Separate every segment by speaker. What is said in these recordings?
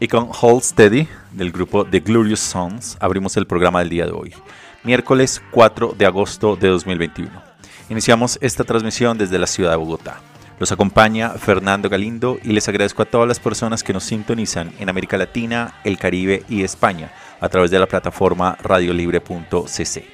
Speaker 1: Y con Hold Steady del grupo The Glorious Sons abrimos el programa del día de hoy, miércoles 4 de agosto de 2021. Iniciamos esta transmisión desde la ciudad de Bogotá. Los acompaña Fernando Galindo y les agradezco a todas las personas que nos sintonizan en América Latina, el Caribe y España a través de la plataforma radiolibre.cc.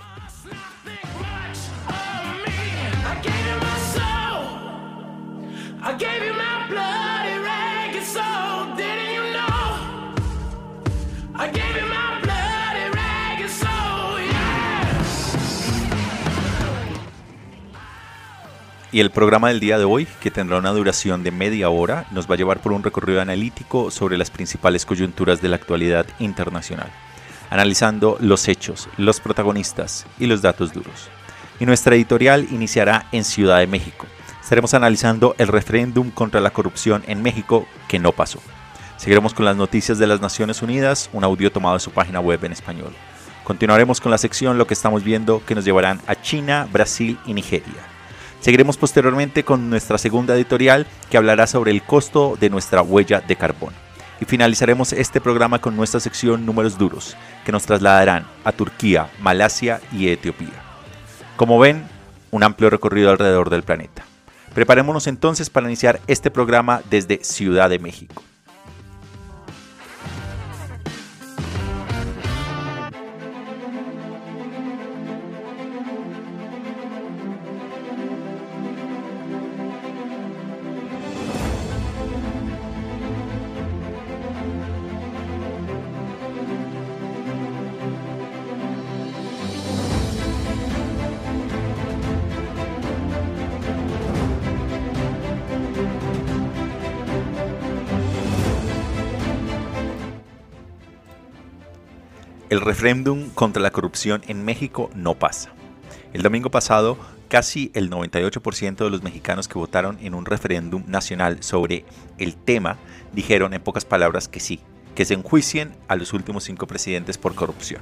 Speaker 1: Y el programa del día de hoy, que tendrá una duración de media hora, nos va a llevar por un recorrido analítico sobre las principales coyunturas de la actualidad internacional, analizando los hechos, los protagonistas y los datos duros. Y nuestra editorial iniciará en Ciudad de México. Estaremos analizando el referéndum contra la corrupción en México que no pasó. Seguiremos con las noticias de las Naciones Unidas, un audio tomado de su página web en español. Continuaremos con la sección Lo que estamos viendo que nos llevarán a China, Brasil y Nigeria. Seguiremos posteriormente con nuestra segunda editorial que hablará sobre el costo de nuestra huella de carbón. Y finalizaremos este programa con nuestra sección Números Duros, que nos trasladarán a Turquía, Malasia y Etiopía. Como ven, un amplio recorrido alrededor del planeta. Preparémonos entonces para iniciar este programa desde Ciudad de México. El referéndum contra la corrupción en México no pasa. El domingo pasado, casi el 98% de los mexicanos que votaron en un referéndum nacional sobre el tema dijeron en pocas palabras que sí, que se enjuicien a los últimos cinco presidentes por corrupción.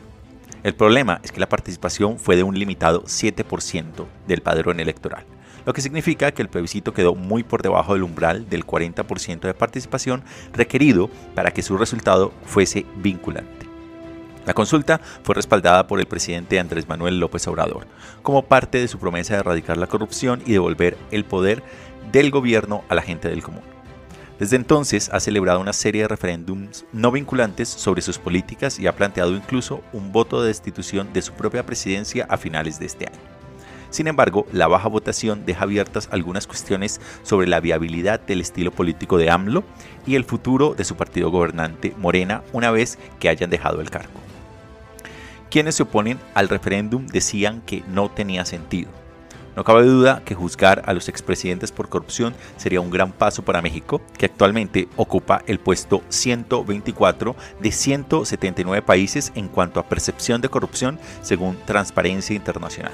Speaker 1: El problema es que la participación fue de un limitado 7% del padrón electoral, lo que significa que el plebiscito quedó muy por debajo del umbral del 40% de participación requerido para que su resultado fuese vinculante. La consulta fue respaldada por el presidente Andrés Manuel López Obrador, como parte de su promesa de erradicar la corrupción y devolver el poder del gobierno a la gente del común. Desde entonces ha celebrado una serie de referéndums no vinculantes sobre sus políticas y ha planteado incluso un voto de destitución de su propia presidencia a finales de este año. Sin embargo, la baja votación deja abiertas algunas cuestiones sobre la viabilidad del estilo político de AMLO y el futuro de su partido gobernante Morena una vez que hayan dejado el cargo. Quienes se oponen al referéndum decían que no tenía sentido. No cabe duda que juzgar a los expresidentes por corrupción sería un gran paso para México, que actualmente ocupa el puesto 124 de 179 países en cuanto a percepción de corrupción según Transparencia Internacional.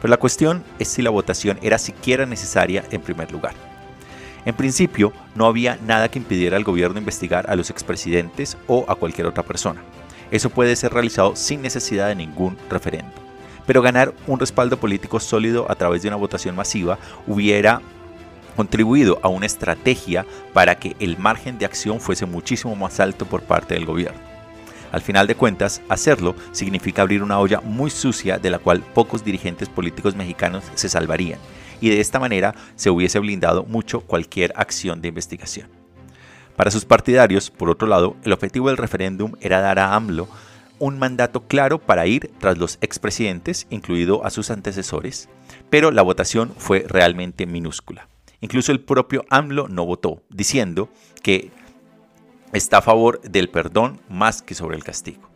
Speaker 1: Pero la cuestión es si la votación era siquiera necesaria en primer lugar. En principio, no había nada que impidiera al gobierno investigar a los expresidentes o a cualquier otra persona. Eso puede ser realizado sin necesidad de ningún referendo. Pero ganar un respaldo político sólido a través de una votación masiva hubiera contribuido a una estrategia para que el margen de acción fuese muchísimo más alto por parte del gobierno. Al final de cuentas, hacerlo significa abrir una olla muy sucia de la cual pocos dirigentes políticos mexicanos se salvarían, y de esta manera se hubiese blindado mucho cualquier acción de investigación. Para sus partidarios, por otro lado, el objetivo del referéndum era dar a AMLO un mandato claro para ir tras los expresidentes, incluido a sus antecesores, pero la votación fue realmente minúscula. Incluso el propio AMLO no votó, diciendo que está a favor del perdón más que sobre el castigo.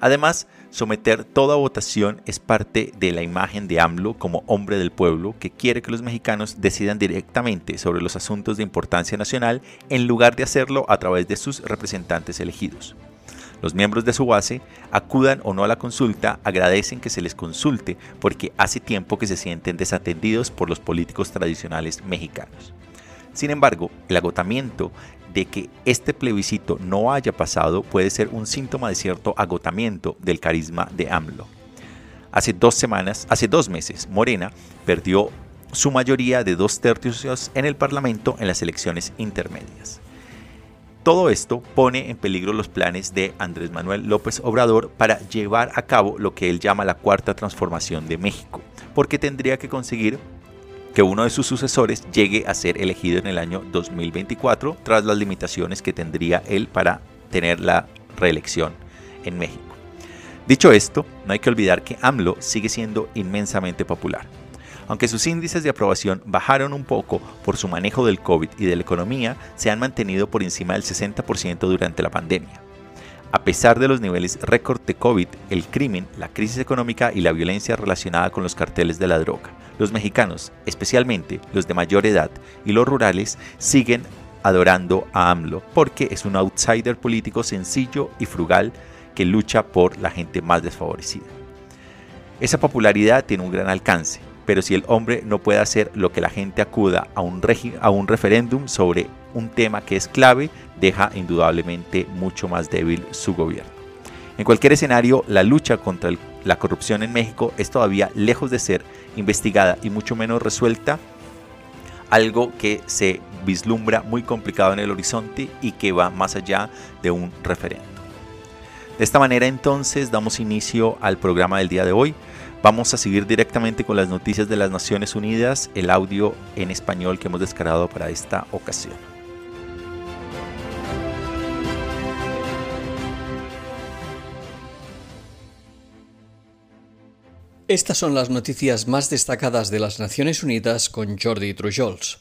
Speaker 1: Además, someter toda votación es parte de la imagen de AMLO como hombre del pueblo que quiere que los mexicanos decidan directamente sobre los asuntos de importancia nacional en lugar de hacerlo a través de sus representantes elegidos. Los miembros de su base, acudan o no a la consulta, agradecen que se les consulte porque hace tiempo que se sienten desatendidos por los políticos tradicionales mexicanos. Sin embargo, el agotamiento de que este plebiscito no haya pasado puede ser un síntoma de cierto agotamiento del carisma de AMLO. Hace dos semanas, hace dos meses, Morena perdió su mayoría de dos tercios en el Parlamento en las elecciones intermedias. Todo esto pone en peligro los planes de Andrés Manuel López Obrador para llevar a cabo lo que él llama la cuarta transformación de México, porque tendría que conseguir que uno de sus sucesores llegue a ser elegido en el año 2024 tras las limitaciones que tendría él para tener la reelección en México. Dicho esto, no hay que olvidar que AMLO sigue siendo inmensamente popular. Aunque sus índices de aprobación bajaron un poco por su manejo del COVID y de la economía, se han mantenido por encima del 60% durante la pandemia. A pesar de los niveles récord de COVID, el crimen, la crisis económica y la violencia relacionada con los carteles de la droga, los mexicanos, especialmente los de mayor edad y los rurales, siguen adorando a AMLO porque es un outsider político sencillo y frugal que lucha por la gente más desfavorecida. Esa popularidad tiene un gran alcance, pero si el hombre no puede hacer lo que la gente acuda a un, a un referéndum sobre un tema que es clave, deja indudablemente mucho más débil su gobierno. En cualquier escenario, la lucha contra la corrupción en México es todavía lejos de ser investigada y mucho menos resuelta, algo que se vislumbra muy complicado en el horizonte y que va más allá de un referéndum. De esta manera entonces damos inicio al programa del día de hoy. Vamos a seguir directamente con las noticias de las Naciones Unidas, el audio en español que hemos descargado para esta ocasión.
Speaker 2: Estas son las noticias más destacadas de las Naciones Unidas con Jordi Trujols.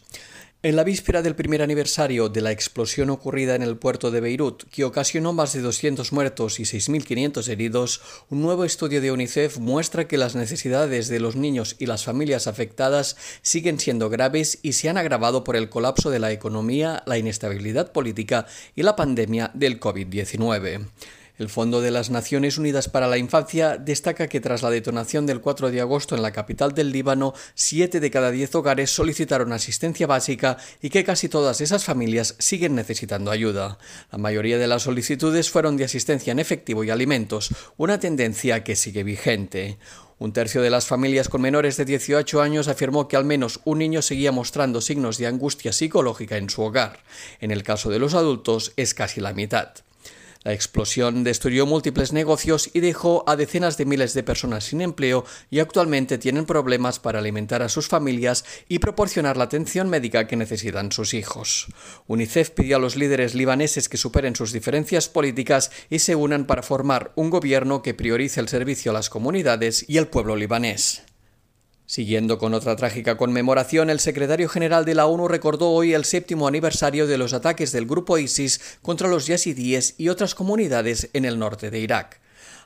Speaker 2: En la víspera del primer aniversario de la explosión ocurrida en el puerto de Beirut, que ocasionó más de 200 muertos y 6.500 heridos, un nuevo estudio de UNICEF muestra que las necesidades de los niños y las familias afectadas siguen siendo graves y se han agravado por el colapso de la economía, la inestabilidad política y la pandemia del COVID-19. El Fondo de las Naciones Unidas para la Infancia destaca que tras la detonación del 4 de agosto en la capital del Líbano, 7 de cada 10 hogares solicitaron asistencia básica y que casi todas esas familias siguen necesitando ayuda. La mayoría de las solicitudes fueron de asistencia en efectivo y alimentos, una tendencia que sigue vigente. Un tercio de las familias con menores de 18 años afirmó que al menos un niño seguía mostrando signos de angustia psicológica en su hogar. En el caso de los adultos es casi la mitad. La explosión destruyó múltiples negocios y dejó a decenas de miles de personas sin empleo y actualmente tienen problemas para alimentar a sus familias y proporcionar la atención médica que necesitan sus hijos. UNICEF pidió a los líderes libaneses que superen sus diferencias políticas y se unan para formar un gobierno que priorice el servicio a las comunidades y al pueblo libanés. Siguiendo con otra trágica conmemoración, el secretario general de la ONU recordó hoy el séptimo aniversario de los ataques del grupo ISIS contra los yazidíes y otras comunidades en el norte de Irak.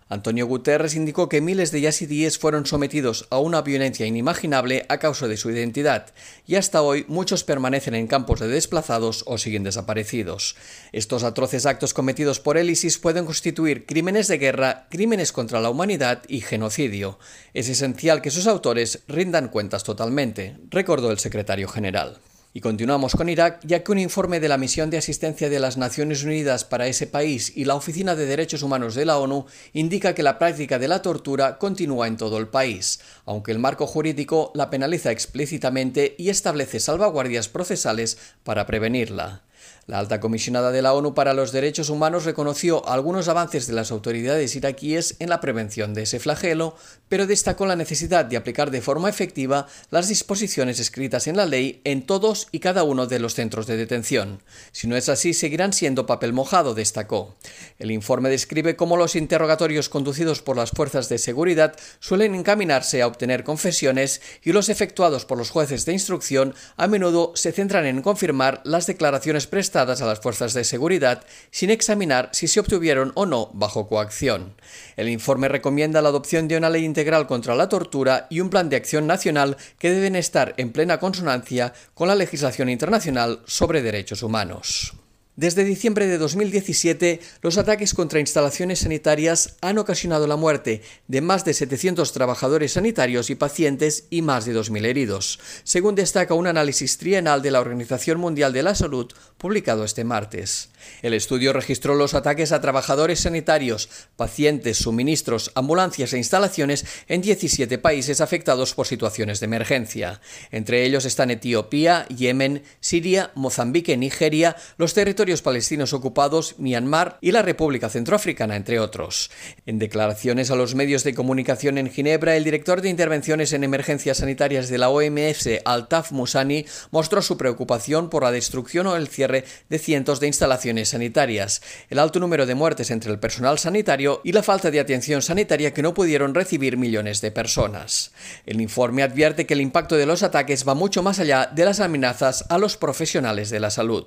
Speaker 2: Antonio Guterres indicó que miles de yazidíes fueron sometidos a una violencia inimaginable a causa de su identidad, y hasta hoy muchos permanecen en campos de desplazados o siguen desaparecidos. Estos atroces actos cometidos por el ISIS pueden constituir crímenes de guerra, crímenes contra la humanidad y genocidio. Es esencial que sus autores rindan cuentas totalmente, recordó el secretario general. Y continuamos con Irak, ya que un informe de la Misión de Asistencia de las Naciones Unidas para ese país y la Oficina de Derechos Humanos de la ONU indica que la práctica de la tortura continúa en todo el país, aunque el marco jurídico la penaliza explícitamente y establece salvaguardias procesales para prevenirla. La alta comisionada de la ONU para los Derechos Humanos reconoció algunos avances de las autoridades iraquíes en la prevención de ese flagelo, pero destacó la necesidad de aplicar de forma efectiva las disposiciones escritas en la ley en todos y cada uno de los centros de detención. Si no es así, seguirán siendo papel mojado, destacó. El informe describe cómo los interrogatorios conducidos por las fuerzas de seguridad suelen encaminarse a obtener confesiones y los efectuados por los jueces de instrucción a menudo se centran en confirmar las declaraciones prestadas a las fuerzas de seguridad sin examinar si se obtuvieron o no bajo coacción. El informe recomienda la adopción de una ley integral contra la tortura y un plan de acción nacional que deben estar en plena consonancia con la legislación internacional sobre derechos humanos. Desde diciembre de 2017, los ataques contra instalaciones sanitarias han ocasionado la muerte de más de 700 trabajadores sanitarios y pacientes y más de 2.000 heridos, según destaca un análisis trienal de la Organización Mundial de la Salud publicado este martes. El estudio registró los ataques a trabajadores sanitarios, pacientes, suministros, ambulancias e instalaciones en 17 países afectados por situaciones de emergencia. Entre ellos están Etiopía, Yemen, Siria, Mozambique, Nigeria, los territorios palestinos ocupados, Myanmar y la República Centroafricana, entre otros. En declaraciones a los medios de comunicación en Ginebra, el director de intervenciones en emergencias sanitarias de la OMS, Altaf Musani, mostró su preocupación por la destrucción o el cierre de cientos de instalaciones sanitarias, el alto número de muertes entre el personal sanitario y la falta de atención sanitaria que no pudieron recibir millones de personas. El informe advierte que el impacto de los ataques va mucho más allá de las amenazas a los profesionales de la salud.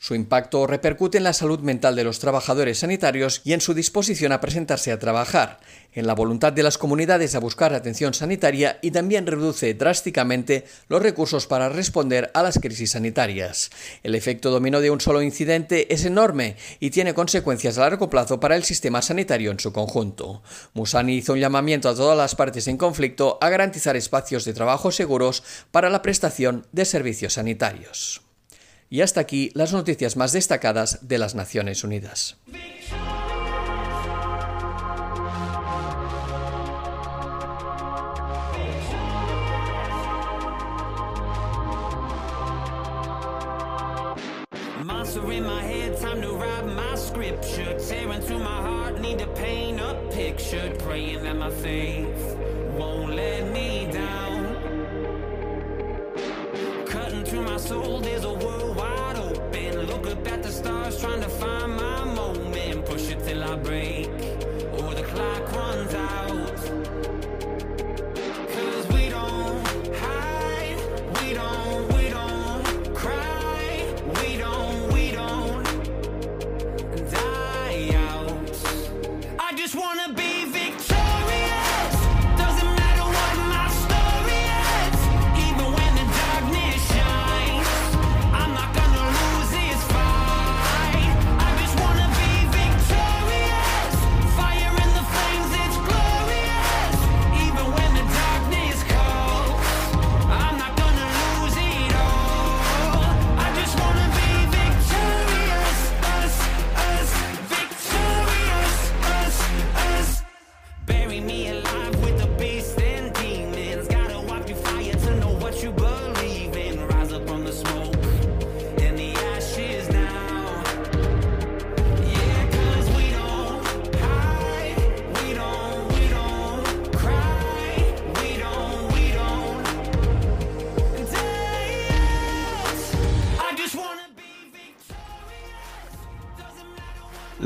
Speaker 2: Su impacto repercute en la salud mental de los trabajadores sanitarios y en su disposición a presentarse a trabajar, en la voluntad de las comunidades a buscar atención sanitaria y también reduce drásticamente los recursos para responder a las crisis sanitarias. El efecto dominó de un solo incidente es enorme y tiene consecuencias a largo plazo para el sistema sanitario en su conjunto. Musani hizo un llamamiento a todas las partes en conflicto a garantizar espacios de trabajo seguros para la prestación de servicios sanitarios. Y hasta aquí las noticias más destacadas de las Naciones Unidas.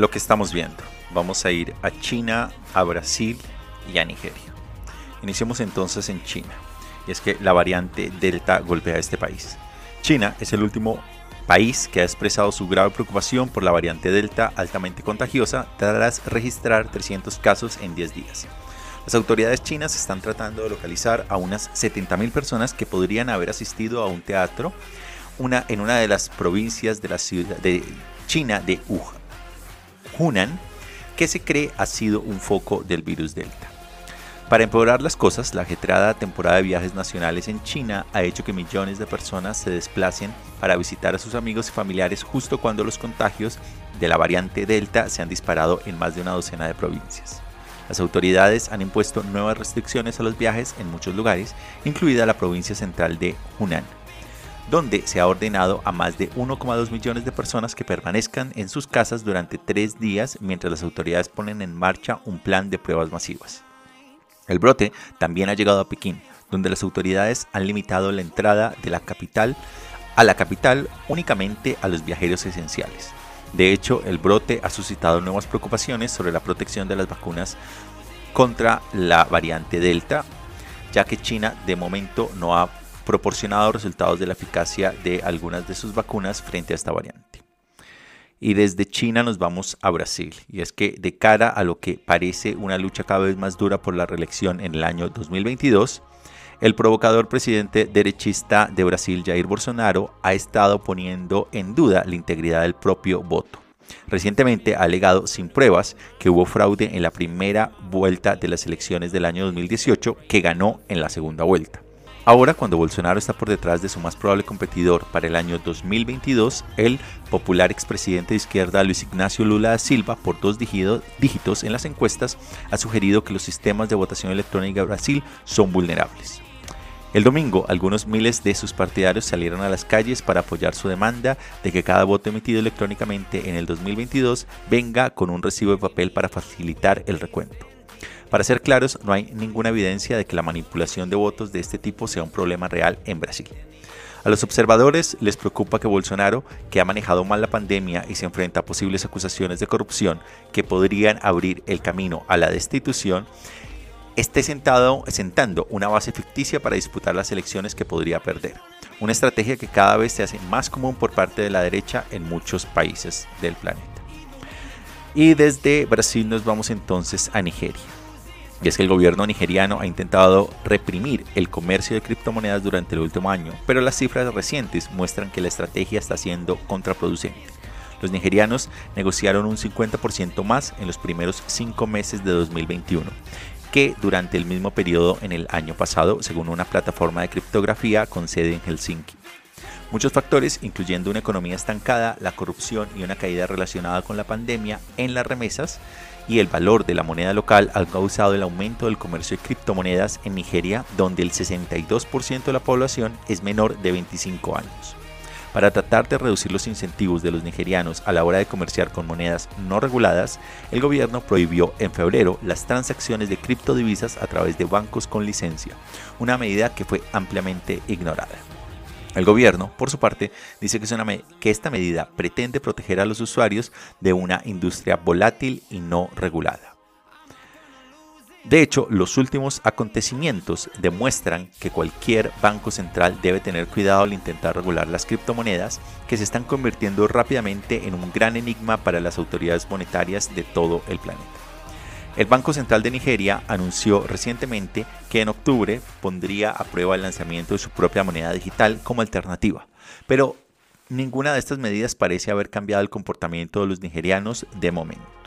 Speaker 1: Lo que estamos viendo. Vamos a ir a China, a Brasil y a Nigeria. Iniciemos entonces en China. Y es que la variante Delta golpea a este país. China es el último país que ha expresado su grave preocupación por la variante Delta altamente contagiosa tras registrar 300 casos en 10 días. Las autoridades chinas están tratando de localizar a unas 70.000 personas que podrían haber asistido a un teatro en una de las provincias de la ciudad de China de Wuhan. Hunan, que se cree ha sido un foco del virus Delta. Para empeorar las cosas, la ajetrada temporada de viajes nacionales en China ha hecho que millones de personas se desplacen para visitar a sus amigos y familiares justo cuando los contagios de la variante Delta se han disparado en más de una docena de provincias. Las autoridades han impuesto nuevas restricciones a los viajes en muchos lugares, incluida la provincia central de Hunan, donde se ha ordenado a más de 1,2 millones de personas que permanezcan en sus casas durante tres días mientras las autoridades ponen en marcha un plan de pruebas masivas. El brote también ha llegado a Pekín, donde las autoridades han limitado la entrada de la capital a la capital únicamente a los viajeros esenciales. De hecho, el brote ha suscitado nuevas preocupaciones sobre la protección de las vacunas contra la variante Delta, ya que China de momento no ha proporcionado resultados de la eficacia de algunas de sus vacunas frente a esta variante. Y desde China nos vamos a Brasil. Y es que de cara a lo que parece una lucha cada vez más dura por la reelección en el año 2022, el provocador presidente derechista de Brasil, Jair Bolsonaro, ha estado poniendo en duda la integridad del propio voto. Recientemente ha alegado sin pruebas que hubo fraude en la primera vuelta de las elecciones del año 2018 que ganó en la segunda vuelta. Ahora, cuando Bolsonaro está por detrás de su más probable competidor para el año 2022, el popular expresidente de izquierda Luis Ignacio Lula da Silva, por dos dígitos en las encuestas, ha sugerido que los sistemas de votación electrónica de Brasil son vulnerables. El domingo, algunos miles de sus partidarios salieron a las calles para apoyar su demanda de que cada voto emitido electrónicamente en el 2022 venga con un recibo de papel para facilitar el recuento. Para ser claros, no hay ninguna evidencia de que la manipulación de votos de este tipo sea un problema real en Brasil. A los observadores les preocupa que Bolsonaro, que ha manejado mal la pandemia y se enfrenta a posibles acusaciones de corrupción que podrían abrir el camino a la destitución, esté sentado, sentando una base ficticia para disputar las elecciones que podría perder. Una estrategia que cada vez se hace más común por parte de la derecha en muchos países del planeta. Y desde Brasil nos vamos entonces a Nigeria. Y es que el gobierno nigeriano ha intentado reprimir el comercio de criptomonedas durante el último año, pero las cifras recientes muestran que la estrategia está siendo contraproducente. Los nigerianos negociaron un 50% más en los primeros cinco meses de 2021 que durante el mismo periodo en el año pasado, según una plataforma de criptografía con sede en Helsinki. Muchos factores, incluyendo una economía estancada, la corrupción y una caída relacionada con la pandemia en las remesas, y el valor de la moneda local ha causado el aumento del comercio de criptomonedas en Nigeria, donde el 62% de la población es menor de 25 años. Para tratar de reducir los incentivos de los nigerianos a la hora de comerciar con monedas no reguladas, el gobierno prohibió en febrero las transacciones de criptodivisas a través de bancos con licencia, una medida que fue ampliamente ignorada. El gobierno, por su parte, dice que, esta medida pretende proteger a los usuarios de una industria volátil y no regulada. De hecho, los últimos acontecimientos demuestran que cualquier banco central debe tener cuidado al intentar regular las criptomonedas que se están convirtiendo rápidamente en un gran enigma para las autoridades monetarias de todo el planeta. El Banco Central de Nigeria anunció recientemente que en octubre pondría a prueba el lanzamiento de su propia moneda digital como alternativa, pero ninguna de estas medidas parece haber cambiado el comportamiento de los nigerianos de momento.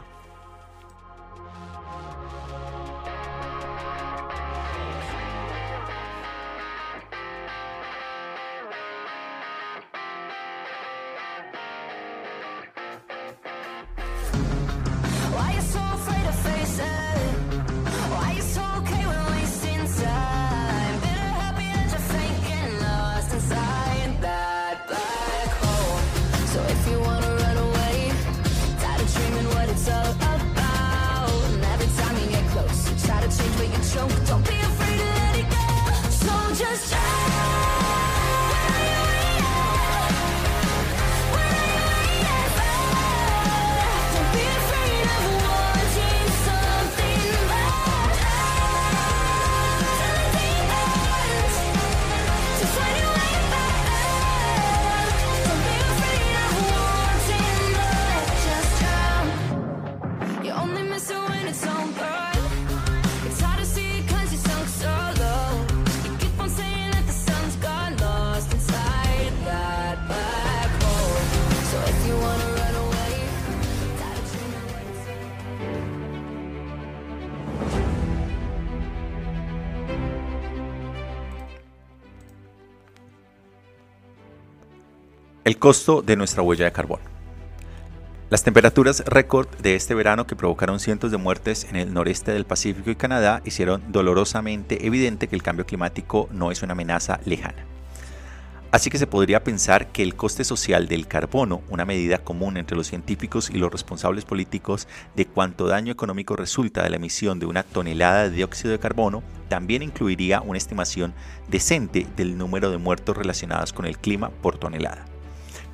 Speaker 1: El costo de nuestra huella de carbono. Las temperaturas récord de este verano que provocaron cientos de muertes en el noreste del Pacífico y Canadá hicieron dolorosamente evidente que el cambio climático no es una amenaza lejana. Así que se podría pensar que el coste social del carbono, una medida común entre los científicos y los responsables políticos de cuánto daño económico resulta de la emisión de una tonelada de dióxido de carbono, también incluiría una estimación decente del número de muertos relacionados con el clima por tonelada.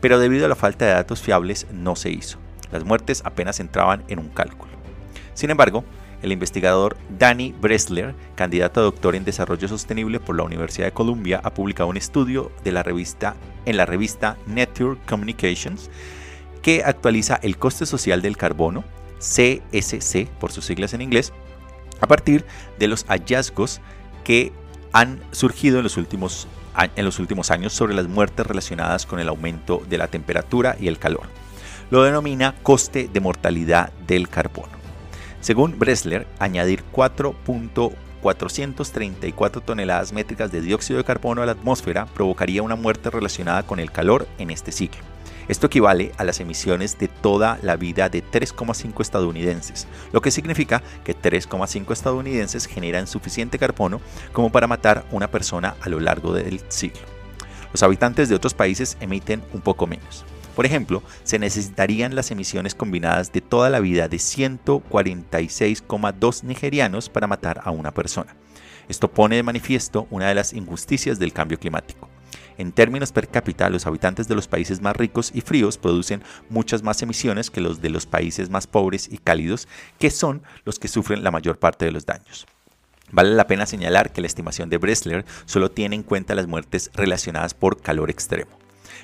Speaker 1: Pero debido a la falta de datos fiables no se hizo. Las muertes apenas entraban en un cálculo. Sin embargo, el investigador Danny Bresler, candidato a doctor en desarrollo sostenible por la Universidad de Columbia, ha publicado un estudio en la revista Nature Communications que actualiza el coste social del carbono, CSC por sus siglas en inglés, a partir de los hallazgos que han surgido en los últimos, en los últimos años sobre las muertes relacionadas con el aumento de la temperatura y el calor. Lo denomina coste de mortalidad del carbono. Según Bresler, añadir 4.434 toneladas métricas de dióxido de carbono a la atmósfera provocaría una muerte relacionada con el calor en este ciclo. Esto equivale a las emisiones de toda la vida de 3,5 estadounidenses, lo que significa que 3,5 estadounidenses generan suficiente carbono como para matar una persona a lo largo del siglo. Los habitantes de otros países emiten un poco menos. Por ejemplo, se necesitarían las emisiones combinadas de toda la vida de 146,2 nigerianos para matar a una persona. Esto pone de manifiesto una de las injusticias del cambio climático. En términos per cápita, los habitantes de los países más ricos y fríos producen muchas más emisiones que los de los países más pobres y cálidos, que son los que sufren la mayor parte de los daños. Vale la pena señalar que la estimación de Bresler solo tiene en cuenta las muertes relacionadas por calor extremo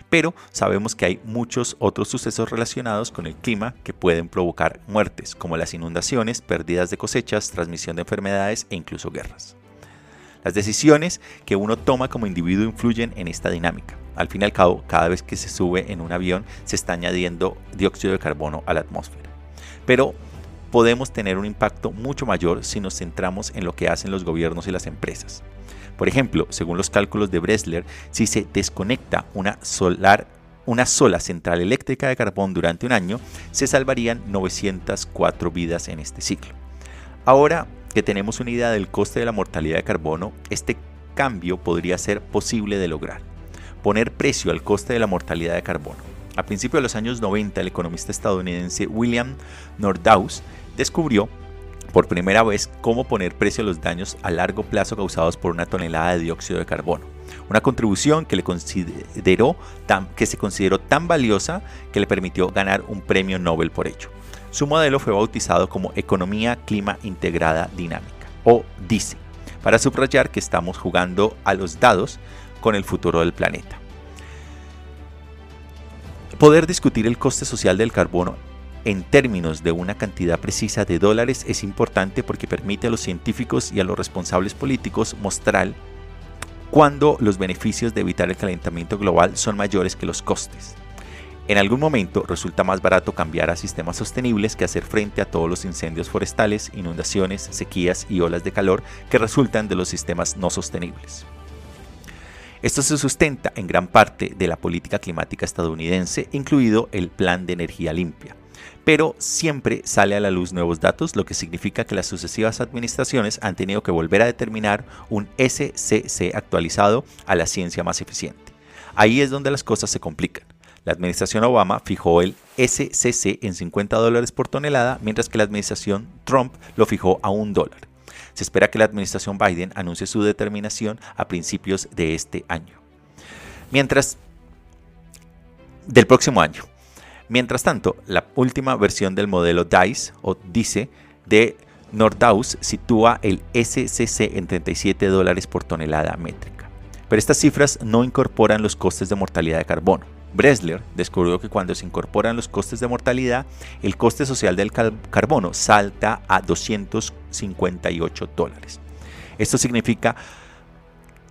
Speaker 1: pero sabemos que hay muchos otros sucesos relacionados con el clima que pueden provocar muertes, como las inundaciones, pérdidas de cosechas, transmisión de enfermedades e incluso guerras. Las decisiones que uno toma como individuo influyen en esta dinámica. Al fin y al cabo, cada vez que se sube en un avión se está añadiendo dióxido de carbono a la atmósfera. Pero podemos tener un impacto mucho mayor si nos centramos en lo que hacen los gobiernos y las empresas. Por ejemplo, según los cálculos de Bresler, si se desconecta una, solar, una sola central eléctrica de carbón durante un año, se salvarían 904 vidas en este ciclo. Ahora que tenemos una idea del coste de la mortalidad de carbono, este cambio podría ser posible de lograr. Poner precio al coste de la mortalidad de carbono. A principios de los años 90, el economista estadounidense William Nordhaus descubrió por primera vez cómo poner precio a los daños a largo plazo causados por una tonelada de dióxido de carbono. Una contribución que, le consideró tan, que se consideró tan valiosa que le permitió ganar un premio Nobel por ello. Su modelo fue bautizado como Economía Clima Integrada Dinámica, o DICE, para subrayar que estamos jugando a los dados con el futuro del planeta. Poder discutir el coste social del carbono en términos de una cantidad precisa de dólares es importante porque permite a los científicos y a los responsables políticos mostrar cuándo los beneficios de evitar el calentamiento global son mayores que los costes. En algún momento resulta más barato cambiar a sistemas sostenibles que hacer frente a todos los incendios forestales, inundaciones, sequías y olas de calor que resultan de los sistemas no sostenibles. Esto se sustenta en gran parte de la política climática estadounidense, incluido el Plan de Energía Limpia, pero siempre sale a la luz nuevos datos, lo que significa que las sucesivas administraciones han tenido que volver a determinar un SCC actualizado a la ciencia más eficiente. Ahí es donde las cosas se complican. La administración Obama fijó el SCC en 50 dólares por tonelada, mientras que la administración Trump lo fijó a un dólar. Se espera que la administración Biden anuncie su determinación a principios de este año. Mientras del próximo año. Mientras tanto, la última versión del modelo DICE o DICE de Nordhaus sitúa el SCC en 37 dólares por tonelada métrica. Pero estas cifras no incorporan los costes de mortalidad de carbono. Bresler descubrió que cuando se incorporan los costes de mortalidad, el coste social del carbono salta a 258 dólares. Esto significa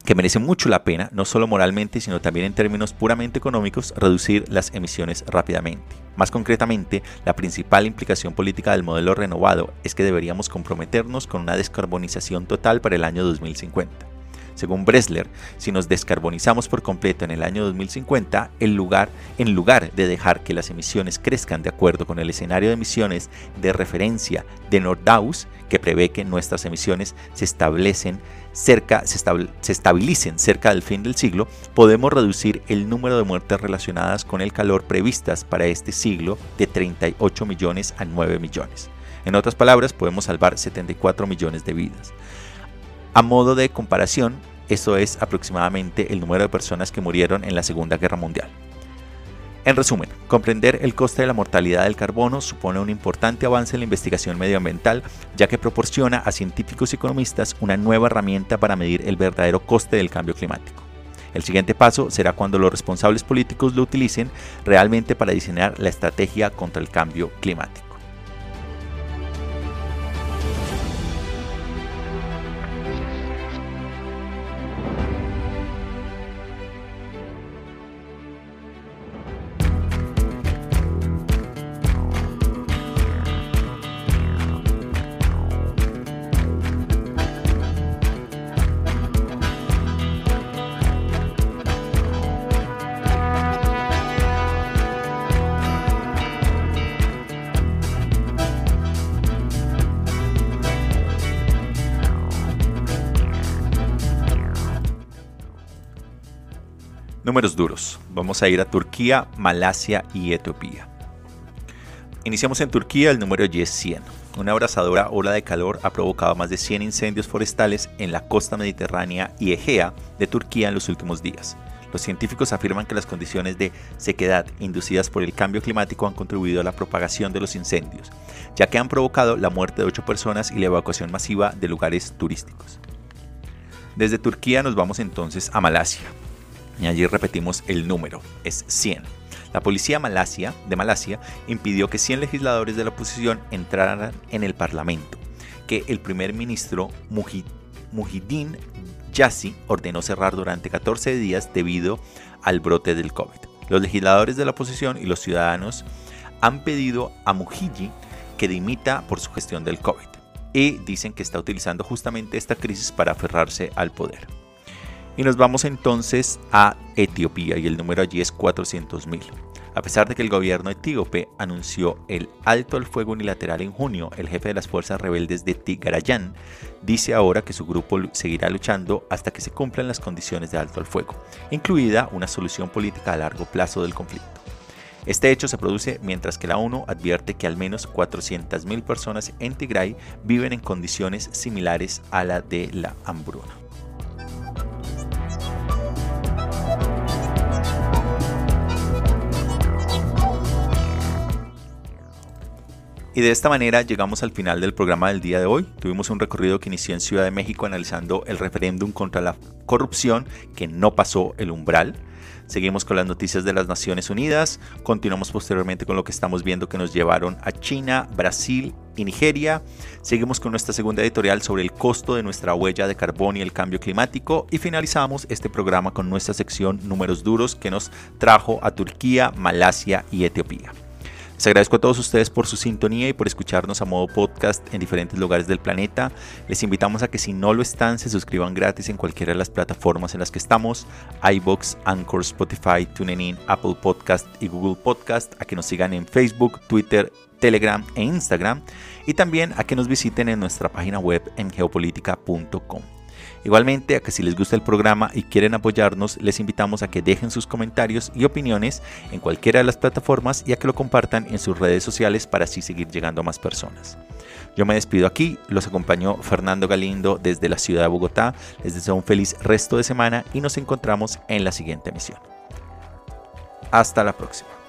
Speaker 1: que merece mucho la pena, no solo moralmente, sino también en términos puramente económicos, reducir las emisiones rápidamente. Más concretamente, la principal implicación política del modelo renovado es que deberíamos comprometernos con una descarbonización total para el año 2050. Según Bresler, si nos descarbonizamos por completo en el año 2050, el lugar, en lugar de dejar que las emisiones crezcan de acuerdo con el escenario de emisiones de referencia de Nordhaus, que prevé que nuestras emisiones se establecen cerca, se, se, estabilicen cerca del fin del siglo, podemos reducir el número de muertes relacionadas con el calor previstas para este siglo de 38 millones a 9 millones. En otras palabras, podemos salvar 74 millones de vidas. A modo de comparación, eso es aproximadamente el número de personas que murieron en la Segunda Guerra Mundial. En resumen, comprender el coste de la mortalidad del carbono supone un importante avance en la investigación medioambiental, ya que proporciona a científicos y economistas una nueva herramienta para medir el verdadero coste del cambio climático. El siguiente paso será cuando los responsables políticos lo utilicen realmente para diseñar la estrategia contra el cambio climático. Números duros. Vamos a ir a Turquía, Malasia y Etiopía. Iniciamos en Turquía, el número y es 100. Una abrasadora ola de calor ha provocado más de 100 incendios forestales en la costa mediterránea y Egea de Turquía en los últimos días. Los científicos afirman que las condiciones de sequedad inducidas por el cambio climático han contribuido a la propagación de los incendios, ya que han provocado la muerte de 8 personas y la evacuación masiva de lugares turísticos. Desde Turquía nos vamos entonces a Malasia, y allí repetimos el número, es 100. La policía Malasia, de Malasia impidió que 100 legisladores de la oposición entraran en el Parlamento, que el primer ministro Mujidin Yassi ordenó cerrar durante 14 días debido al brote del COVID. Los legisladores de la oposición y los ciudadanos han pedido a Mujiji que dimita por su gestión del COVID y dicen que está utilizando justamente esta crisis para aferrarse al poder. Y nos vamos entonces a Etiopía y el número allí es 400.000. A pesar de que el gobierno etíope anunció el alto al fuego unilateral en junio, el jefe de las fuerzas rebeldes de Tigrayan dice ahora que su grupo seguirá luchando hasta que se cumplan las condiciones de alto al fuego, incluida una solución política a largo plazo del conflicto. Este hecho se produce mientras que la ONU advierte que al menos 400.000 personas en Tigray viven en condiciones similares a la de la hambruna. Y de esta manera llegamos al final del programa del día de hoy. Tuvimos un recorrido que inició en Ciudad de México analizando el referéndum contra la corrupción que no pasó el umbral. Seguimos con las noticias de las Naciones Unidas. Continuamos posteriormente con lo que estamos viendo que nos llevaron a China, Brasil y Nigeria. Seguimos con nuestra segunda editorial sobre el costo de nuestra huella de carbón y el cambio climático. Y finalizamos este programa con nuestra sección Números Duros que nos trajo a Turquía, Malasia y Etiopía. Les agradezco a todos ustedes por su sintonía y por escucharnos a modo podcast en diferentes lugares del planeta. Les invitamos a que si no lo están, se suscriban gratis en cualquiera de las plataformas en las que estamos, iBox, Anchor, Spotify, TuneIn, Apple Podcast y Google Podcast, a que nos sigan en Facebook, Twitter, Telegram e Instagram y también a que nos visiten en nuestra página web en geopolítica.com. Igualmente, a que si les gusta el programa y quieren apoyarnos, les invitamos a que dejen sus comentarios y opiniones en cualquiera de las plataformas y a que lo compartan en sus redes sociales para así seguir llegando a más personas. Yo me despido aquí, los acompañó Fernando Galindo desde la ciudad de Bogotá, les deseo un feliz resto de semana y nos encontramos en la siguiente emisión. Hasta la próxima.